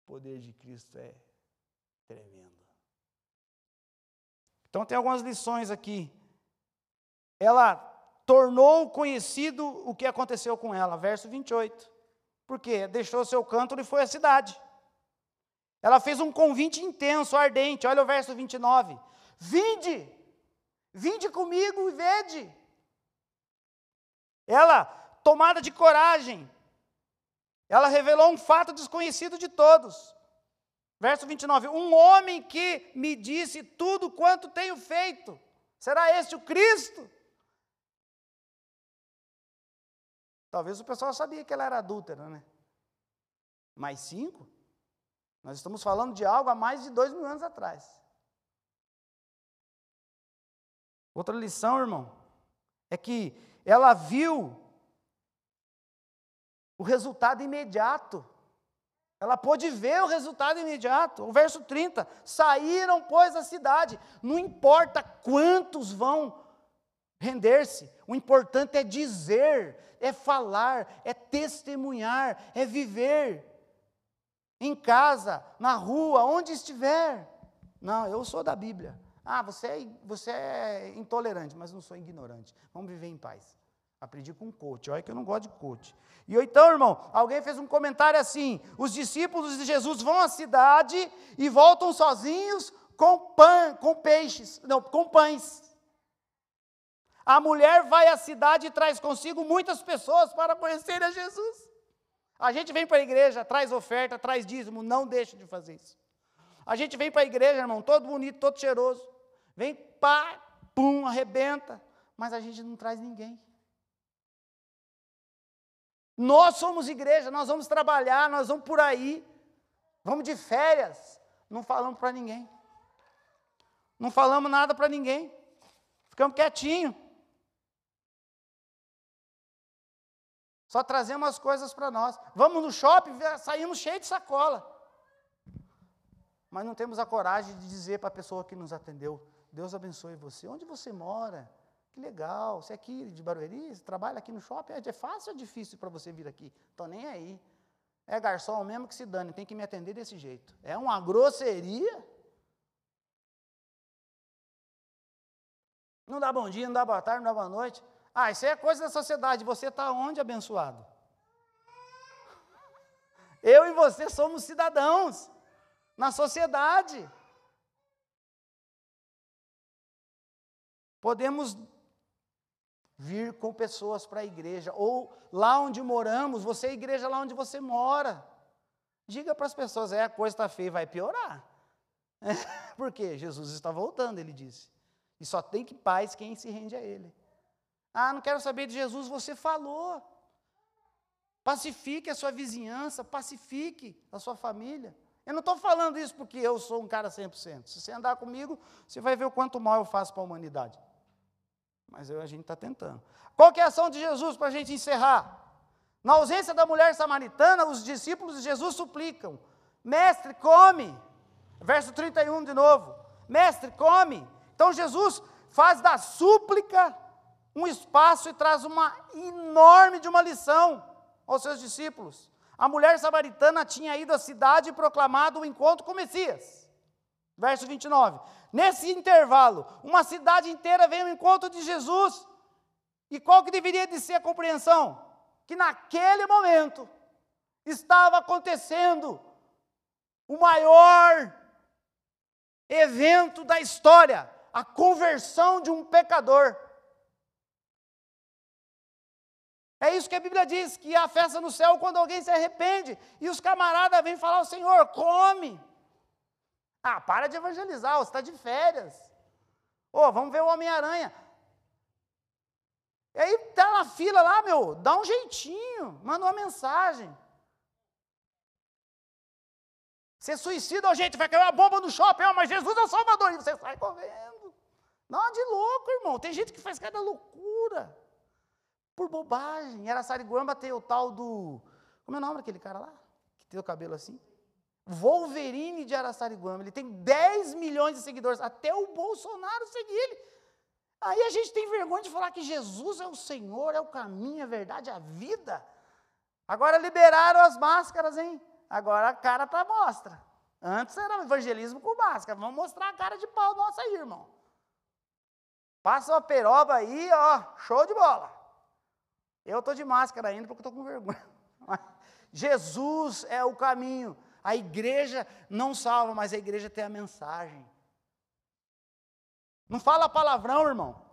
O poder de Cristo é tremendo. Então tem algumas lições aqui. Ela tornou conhecido o que aconteceu com ela, verso 28. Porque deixou seu canto e foi à cidade. Ela fez um convite intenso, ardente. Olha o verso 29. Vinde, vinde comigo e vede. Ela, tomada de coragem, ela revelou um fato desconhecido de todos. Verso 29: Um homem que me disse tudo quanto tenho feito. Será este o Cristo? Talvez o pessoal sabia que ela era adúltera, né? Mais cinco? Nós estamos falando de algo há mais de dois mil anos atrás. Outra lição, irmão, é que ela viu o resultado imediato. Ela pôde ver o resultado imediato. O verso 30: saíram, pois, da cidade. Não importa quantos vão render-se, o importante é dizer, é falar, é testemunhar, é viver. Em casa, na rua, onde estiver. Não, eu sou da Bíblia. Ah, você é, você é intolerante, mas não sou ignorante. Vamos viver em paz. Aprendi com um coach. Olha que eu não gosto de coach. E então, irmão, alguém fez um comentário assim: os discípulos de Jesus vão à cidade e voltam sozinhos com pão, com peixes, não, com pães. A mulher vai à cidade e traz consigo muitas pessoas para conhecer a Jesus. A gente vem para a igreja, traz oferta, traz dízimo, não deixa de fazer isso. A gente vem para a igreja, irmão, todo bonito, todo cheiroso. Vem, pá, pum, arrebenta, mas a gente não traz ninguém. Nós somos igreja, nós vamos trabalhar, nós vamos por aí, vamos de férias, não falamos para ninguém. Não falamos nada para ninguém. Ficamos quietinhos. Só trazemos as coisas para nós. Vamos no shopping, saímos cheios de sacola. Mas não temos a coragem de dizer para a pessoa que nos atendeu: Deus abençoe você. Onde você mora? Que legal. Você é aqui de Barueri? Você trabalha aqui no shopping? É fácil ou é difícil para você vir aqui? Estou nem aí. É garçom mesmo que se dane, tem que me atender desse jeito. É uma grosseria. Não dá bom dia, não dá boa tarde, não dá boa noite. Ah, isso é coisa da sociedade. Você está onde, abençoado? Eu e você somos cidadãos na sociedade. Podemos vir com pessoas para a igreja, ou lá onde moramos, você é igreja lá onde você mora. Diga para as pessoas: é, a coisa está feia, vai piorar. É, porque Jesus está voltando, ele disse. E só tem que paz quem se rende a ele. Ah, não quero saber de Jesus, você falou. Pacifique a sua vizinhança, pacifique a sua família. Eu não estou falando isso porque eu sou um cara 100%. Se você andar comigo, você vai ver o quanto mal eu faço para a humanidade. Mas eu, a gente está tentando. Qual é a ação de Jesus para a gente encerrar? Na ausência da mulher samaritana, os discípulos de Jesus suplicam: Mestre, come. Verso 31 de novo: Mestre, come. Então Jesus faz da súplica um espaço e traz uma enorme de uma lição aos seus discípulos. A mulher samaritana tinha ido à cidade e proclamado o encontro com o Messias. Verso 29. Nesse intervalo, uma cidade inteira veio ao encontro de Jesus. E qual que deveria de ser a compreensão? Que naquele momento estava acontecendo o maior evento da história, a conversão de um pecador. É isso que a Bíblia diz, que há festa no céu quando alguém se arrepende e os camaradas vêm falar ao Senhor, come. Ah, para de evangelizar, você está de férias. Ô, oh, vamos ver o Homem-Aranha. E aí tá na fila lá, meu, dá um jeitinho, manda uma mensagem. Você suicida, gente, vai cair uma bomba no shopping, mas Jesus é o Salvador, e você sai correndo. Não, de louco, irmão. Tem gente que faz cada loucura por bobagem. Era Sariguamba tem o tal do. Como é o nome daquele cara lá? Que tem o cabelo assim? Wolverine de Araçariguama. Ele tem 10 milhões de seguidores. Até o Bolsonaro seguir ele. Aí a gente tem vergonha de falar que Jesus é o Senhor, é o caminho, a verdade, a vida. Agora liberaram as máscaras, hein? Agora a cara para mostra. Antes era evangelismo com máscara. Vamos mostrar a cara de pau nossa aí, irmão. Passa uma peroba aí, ó, show de bola. Eu estou de máscara ainda porque estou com vergonha. Jesus é o caminho. A igreja não salva, mas a igreja tem a mensagem. Não fala palavrão, irmão.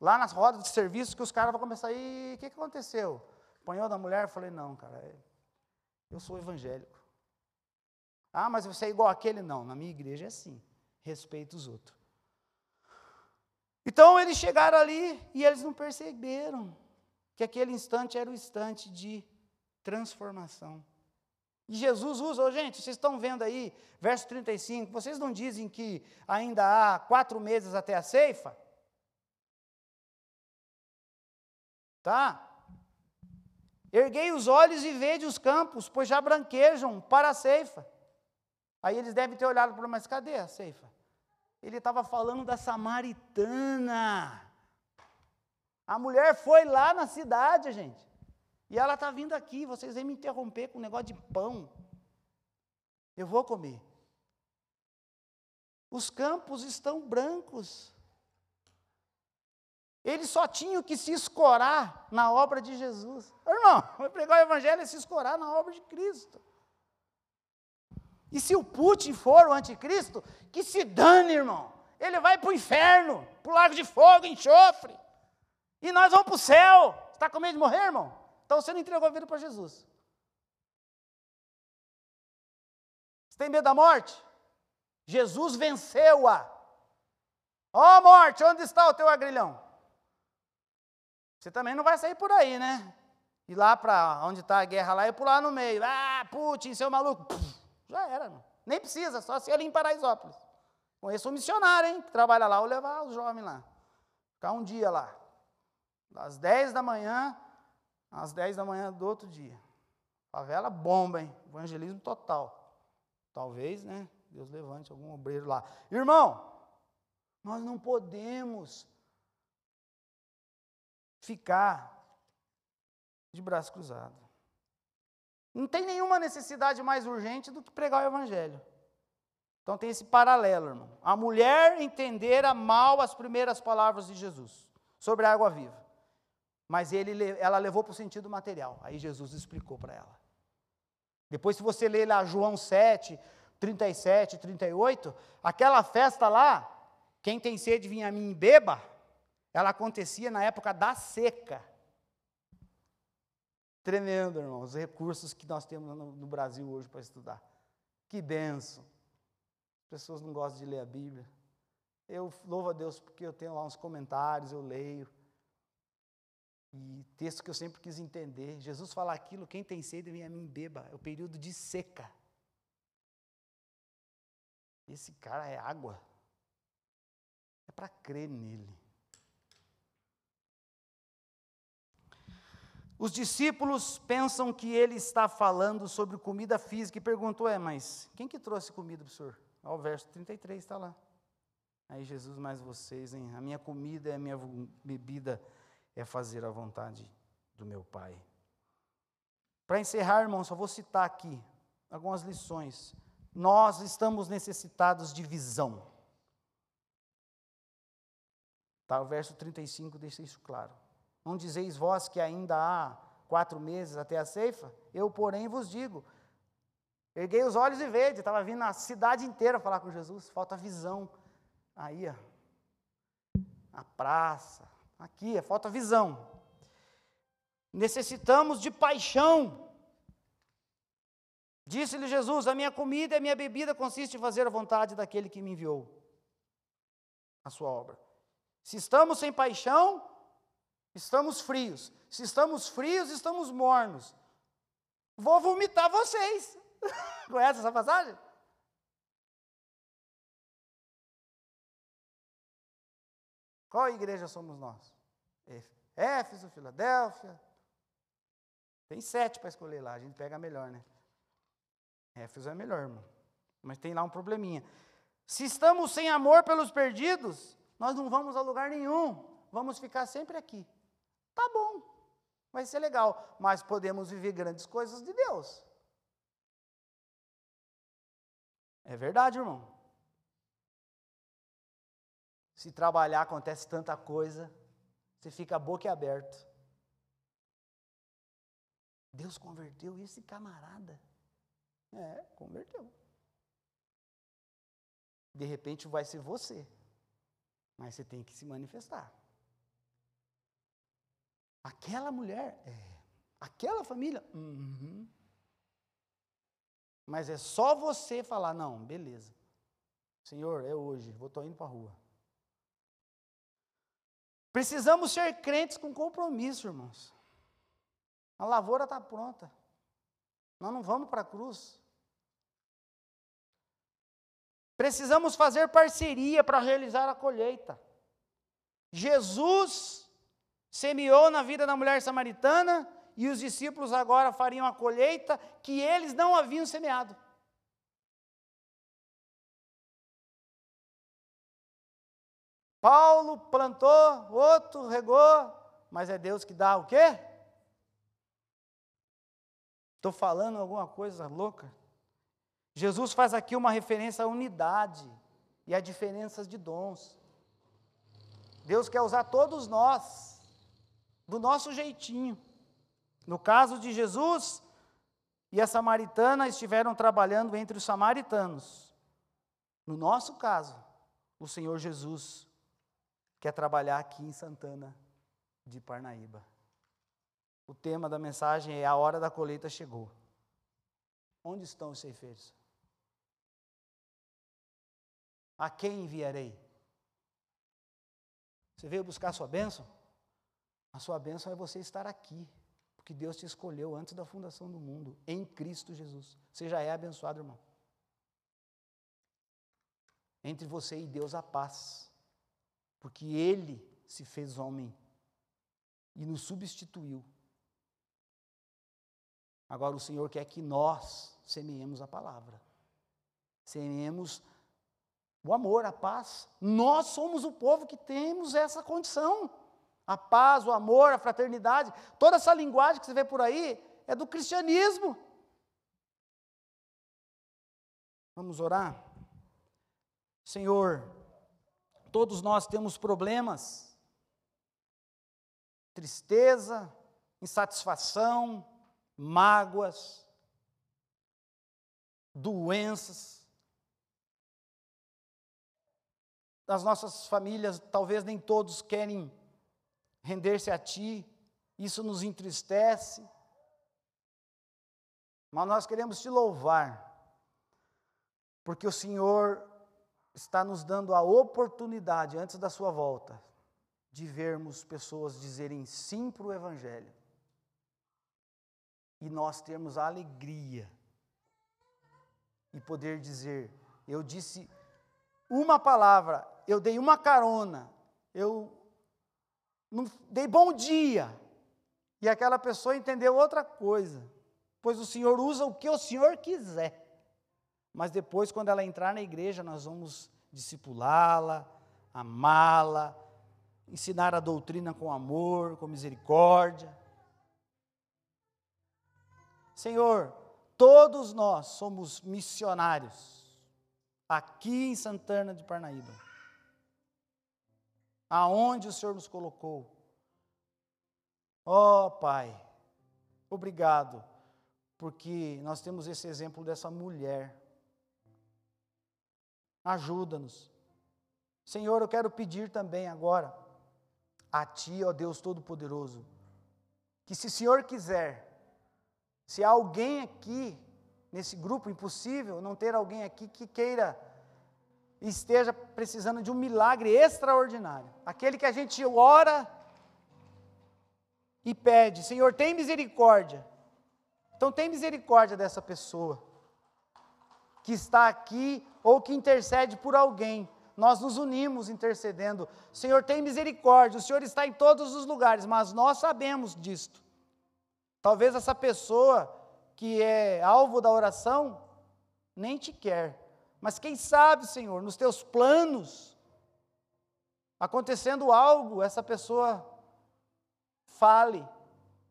Lá nas rodas de serviço que os caras vão começar aí, o que, que aconteceu? Apanhou da mulher? Eu falei, não, cara, é, eu sou evangélico. Ah, mas você é igual aquele? Não, na minha igreja é assim. Respeito os outros. Então eles chegaram ali e eles não perceberam que aquele instante era o instante de transformação. E Jesus usa, oh, gente, vocês estão vendo aí, verso 35, vocês não dizem que ainda há quatro meses até a ceifa? Tá? Erguei os olhos e vede os campos, pois já branquejam para a ceifa. Aí eles devem ter olhado para, mas cadê a ceifa? Ele estava falando da samaritana. A mulher foi lá na cidade, gente. E ela está vindo aqui, vocês vêm me interromper com um negócio de pão. Eu vou comer. Os campos estão brancos. Eles só tinham que se escorar na obra de Jesus. Irmão, pregar o evangelho e se escorar na obra de Cristo. E se o Putin for o anticristo, que se dane, irmão. Ele vai para o inferno, para o lago de fogo, enxofre. E nós vamos para o céu. Está com medo de morrer, irmão? Então você não entregou a vida para Jesus. Você tem medo da morte? Jesus venceu-a. Ó oh, morte, onde está o teu agrilhão? Você também não vai sair por aí, né? Ir lá para onde está a guerra lá e pular no meio. Ah, Putin, seu maluco. Já era, não. Nem precisa, só se ali em Paraisópolis. Conheço um missionário, hein, que trabalha lá, vou levar os jovens lá. Ficar um dia lá. Das 10 da manhã às 10 da manhã do outro dia. Favela bomba, hein? Evangelismo total. Talvez, né? Deus levante algum obreiro lá. Irmão, nós não podemos ficar de braço cruzado. Não tem nenhuma necessidade mais urgente do que pregar o Evangelho. Então tem esse paralelo, irmão. A mulher entendera mal as primeiras palavras de Jesus sobre a água viva. Mas ele, ela levou para o sentido material. Aí Jesus explicou para ela. Depois, se você ler lá João 7, 37, 38, aquela festa lá, quem tem sede vinha a mim e beba, ela acontecia na época da seca. Tremendo, irmão, os recursos que nós temos no, no Brasil hoje para estudar. Que benção. As pessoas não gostam de ler a Bíblia. Eu louvo a Deus porque eu tenho lá uns comentários, eu leio. E texto que eu sempre quis entender. Jesus fala aquilo, quem tem sede vem a mim beba. É o período de seca. Esse cara é água. É para crer nele. Os discípulos pensam que ele está falando sobre comida física e perguntou: é, mas quem que trouxe comida para o senhor? Ó, o verso 33 está lá. Aí Jesus, mais vocês, hein? A minha comida é a minha bebida é fazer a vontade do meu Pai. Para encerrar, irmão, só vou citar aqui algumas lições. Nós estamos necessitados de visão. Tá, o verso 35 deixa isso claro. Não dizeis vós que ainda há quatro meses até a ceifa? Eu, porém, vos digo. Erguei os olhos e vede, estava vindo a cidade inteira falar com Jesus, falta visão. Aí, ó, a praça, Aqui, é falta visão. Necessitamos de paixão. Disse-lhe Jesus: A minha comida e a minha bebida consiste em fazer a vontade daquele que me enviou, a sua obra. Se estamos sem paixão, estamos frios. Se estamos frios, estamos mornos. Vou vomitar vocês. Conhece essa passagem? Qual igreja somos nós? Éfeso, Filadélfia. Tem sete para escolher lá, a gente pega a melhor, né? Éfeso é melhor, irmão. Mas tem lá um probleminha. Se estamos sem amor pelos perdidos, nós não vamos a lugar nenhum. Vamos ficar sempre aqui. Tá bom, vai ser legal, mas podemos viver grandes coisas de Deus. É verdade, irmão. Se trabalhar acontece tanta coisa, você fica boca aberta. Deus converteu esse camarada. É, converteu. De repente vai ser você, mas você tem que se manifestar. Aquela mulher, é. Aquela família, uhum. Mas é só você falar, não, beleza. Senhor, é hoje, vou estou indo para a rua. Precisamos ser crentes com compromisso, irmãos. A lavoura está pronta. Nós não vamos para a cruz. Precisamos fazer parceria para realizar a colheita. Jesus semeou na vida da mulher samaritana e os discípulos agora fariam a colheita que eles não haviam semeado. Paulo plantou, outro regou, mas é Deus que dá o quê? Estou falando alguma coisa louca? Jesus faz aqui uma referência à unidade e a diferenças de dons. Deus quer usar todos nós, do nosso jeitinho. No caso de Jesus e a samaritana estiveram trabalhando entre os samaritanos. No nosso caso, o Senhor Jesus quer trabalhar aqui em Santana de Parnaíba. O tema da mensagem é: A hora da colheita chegou. Onde estão os ceifeiros? A quem enviarei? Você veio buscar a sua bênção? A sua bênção é você estar aqui, porque Deus te escolheu antes da fundação do mundo, em Cristo Jesus. Você já é abençoado, irmão. Entre você e Deus a paz, porque Ele se fez homem e nos substituiu. Agora o Senhor quer que nós semeemos a palavra, semeemos o amor, a paz. Nós somos o povo que temos essa condição. A paz, o amor, a fraternidade, toda essa linguagem que você vê por aí é do cristianismo. Vamos orar? Senhor, todos nós temos problemas, tristeza, insatisfação, mágoas, doenças, das nossas famílias, talvez nem todos querem render-se a Ti, isso nos entristece, mas nós queremos te louvar, porque o Senhor está nos dando a oportunidade, antes da Sua volta, de vermos pessoas dizerem sim para o Evangelho, e nós termos a alegria e poder dizer: Eu disse uma palavra, eu dei uma carona, eu não dei bom dia, e aquela pessoa entendeu outra coisa, pois o Senhor usa o que o Senhor quiser. Mas depois, quando ela entrar na igreja, nós vamos discipulá-la, amá-la, ensinar a doutrina com amor, com misericórdia. Senhor, todos nós somos missionários aqui em Santana de Parnaíba, aonde o Senhor nos colocou. Ó oh, Pai, obrigado, porque nós temos esse exemplo dessa mulher. Ajuda-nos. Senhor, eu quero pedir também agora a Ti, ó Deus Todo-Poderoso, que se o Senhor quiser, se há alguém aqui nesse grupo impossível não ter alguém aqui que queira esteja precisando de um milagre extraordinário. Aquele que a gente ora e pede, Senhor, tem misericórdia. Então tem misericórdia dessa pessoa que está aqui ou que intercede por alguém. Nós nos unimos intercedendo. Senhor, tem misericórdia. O Senhor está em todos os lugares, mas nós sabemos disto. Talvez essa pessoa que é alvo da oração, nem te quer. Mas quem sabe, Senhor, nos teus planos, acontecendo algo, essa pessoa fale,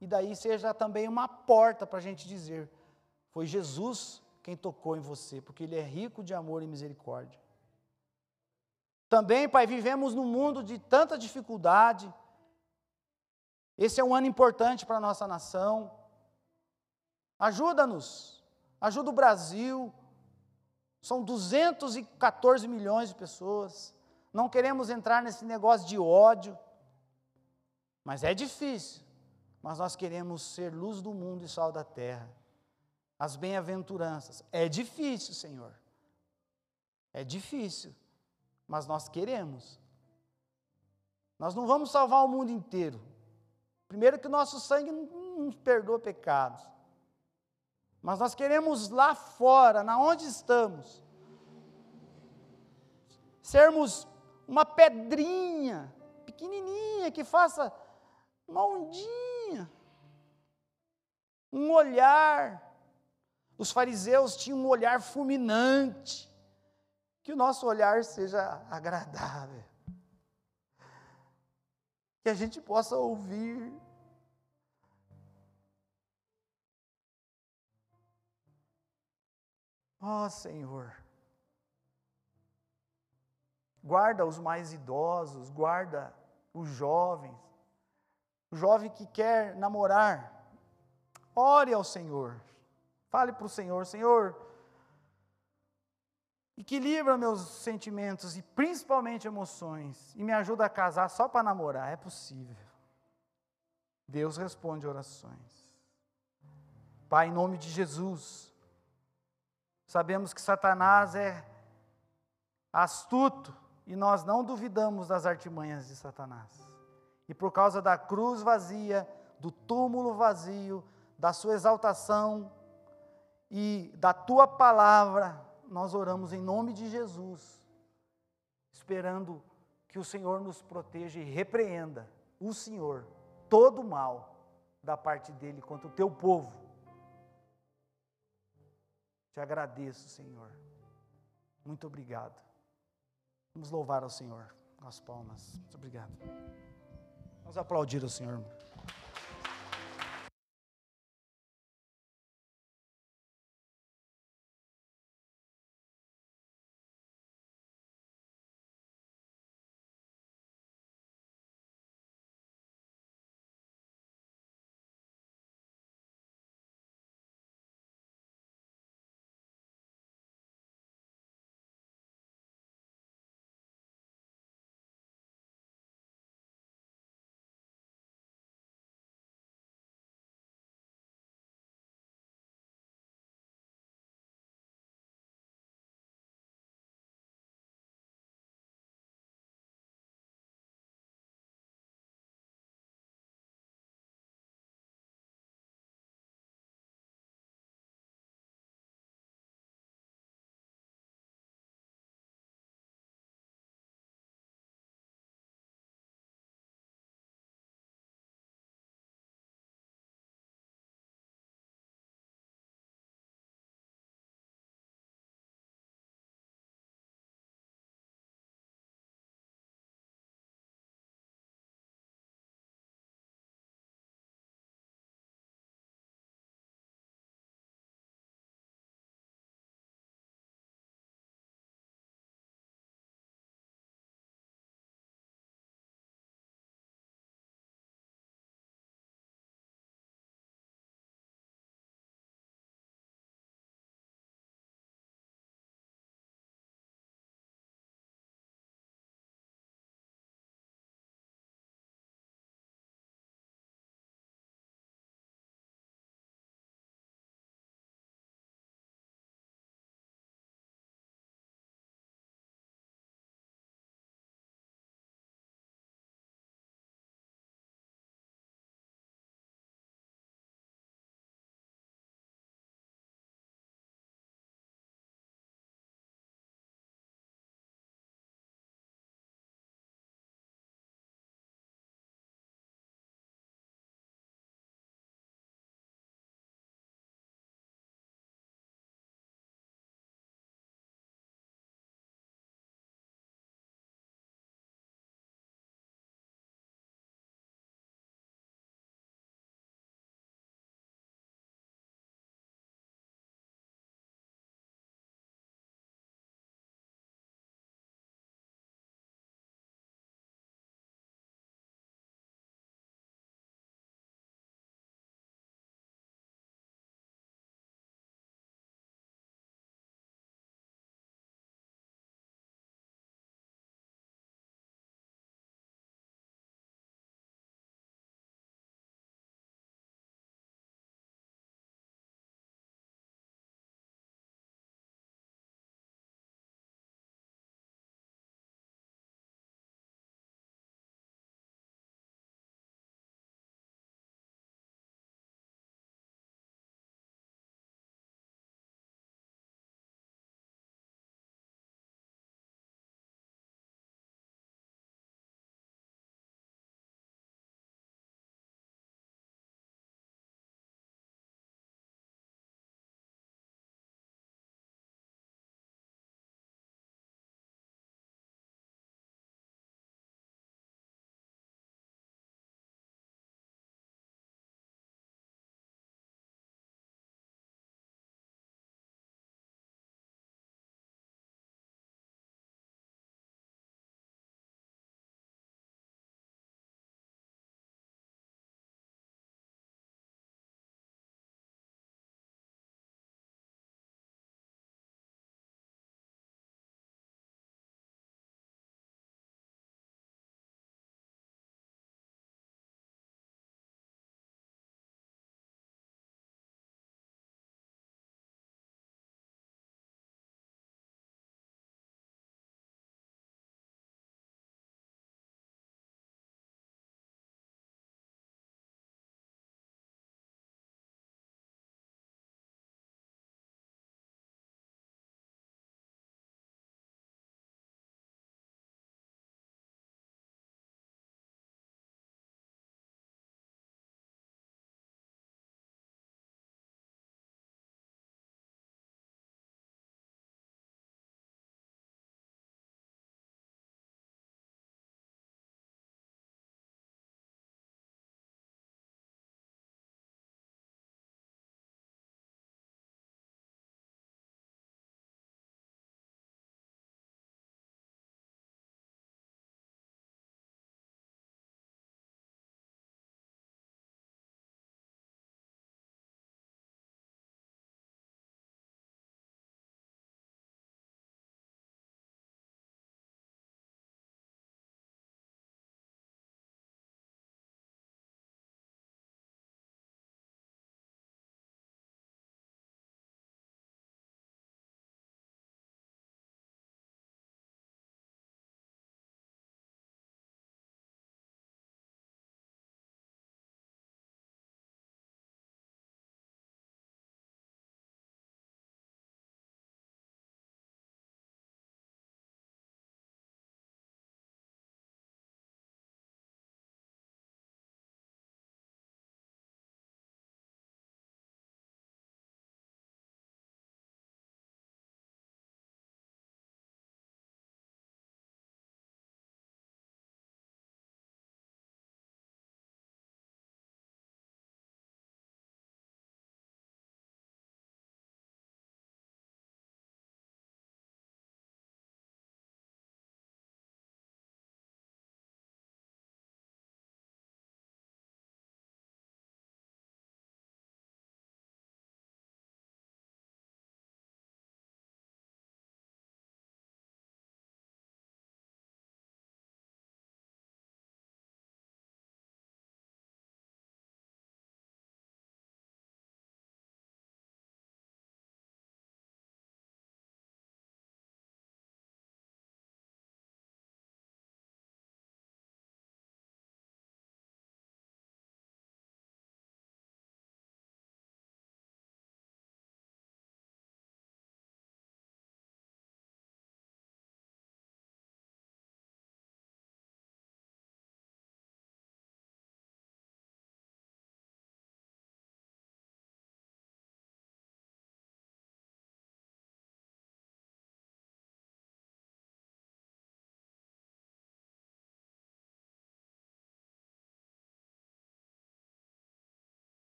e daí seja também uma porta para a gente dizer: foi Jesus quem tocou em você, porque Ele é rico de amor e misericórdia. Também, Pai, vivemos num mundo de tanta dificuldade. Esse é um ano importante para a nossa nação. Ajuda-nos, ajuda o Brasil. São 214 milhões de pessoas. Não queremos entrar nesse negócio de ódio, mas é difícil. Mas nós queremos ser luz do mundo e sal da terra. As bem-aventuranças. É difícil, Senhor. É difícil, mas nós queremos. Nós não vamos salvar o mundo inteiro. Primeiro, que o nosso sangue não perdoa pecados. Mas nós queremos lá fora, na onde estamos, sermos uma pedrinha pequenininha que faça uma ondinha, um olhar. Os fariseus tinham um olhar fulminante, que o nosso olhar seja agradável, que a gente possa ouvir. Ó oh, Senhor, guarda os mais idosos, guarda os jovens, o jovem que quer namorar, ore ao Senhor, fale para o Senhor: Senhor, equilibra meus sentimentos e principalmente emoções, e me ajuda a casar só para namorar. É possível. Deus responde orações. Pai, em nome de Jesus, sabemos que Satanás é astuto e nós não duvidamos das artimanhas de Satanás. E por causa da cruz vazia, do túmulo vazio, da sua exaltação e da tua palavra, nós oramos em nome de Jesus, esperando que o Senhor nos proteja e repreenda o Senhor todo o mal da parte dele contra o teu povo. Te agradeço, Senhor. Muito obrigado. Vamos louvar ao Senhor. As palmas. Muito obrigado. Vamos aplaudir o Senhor.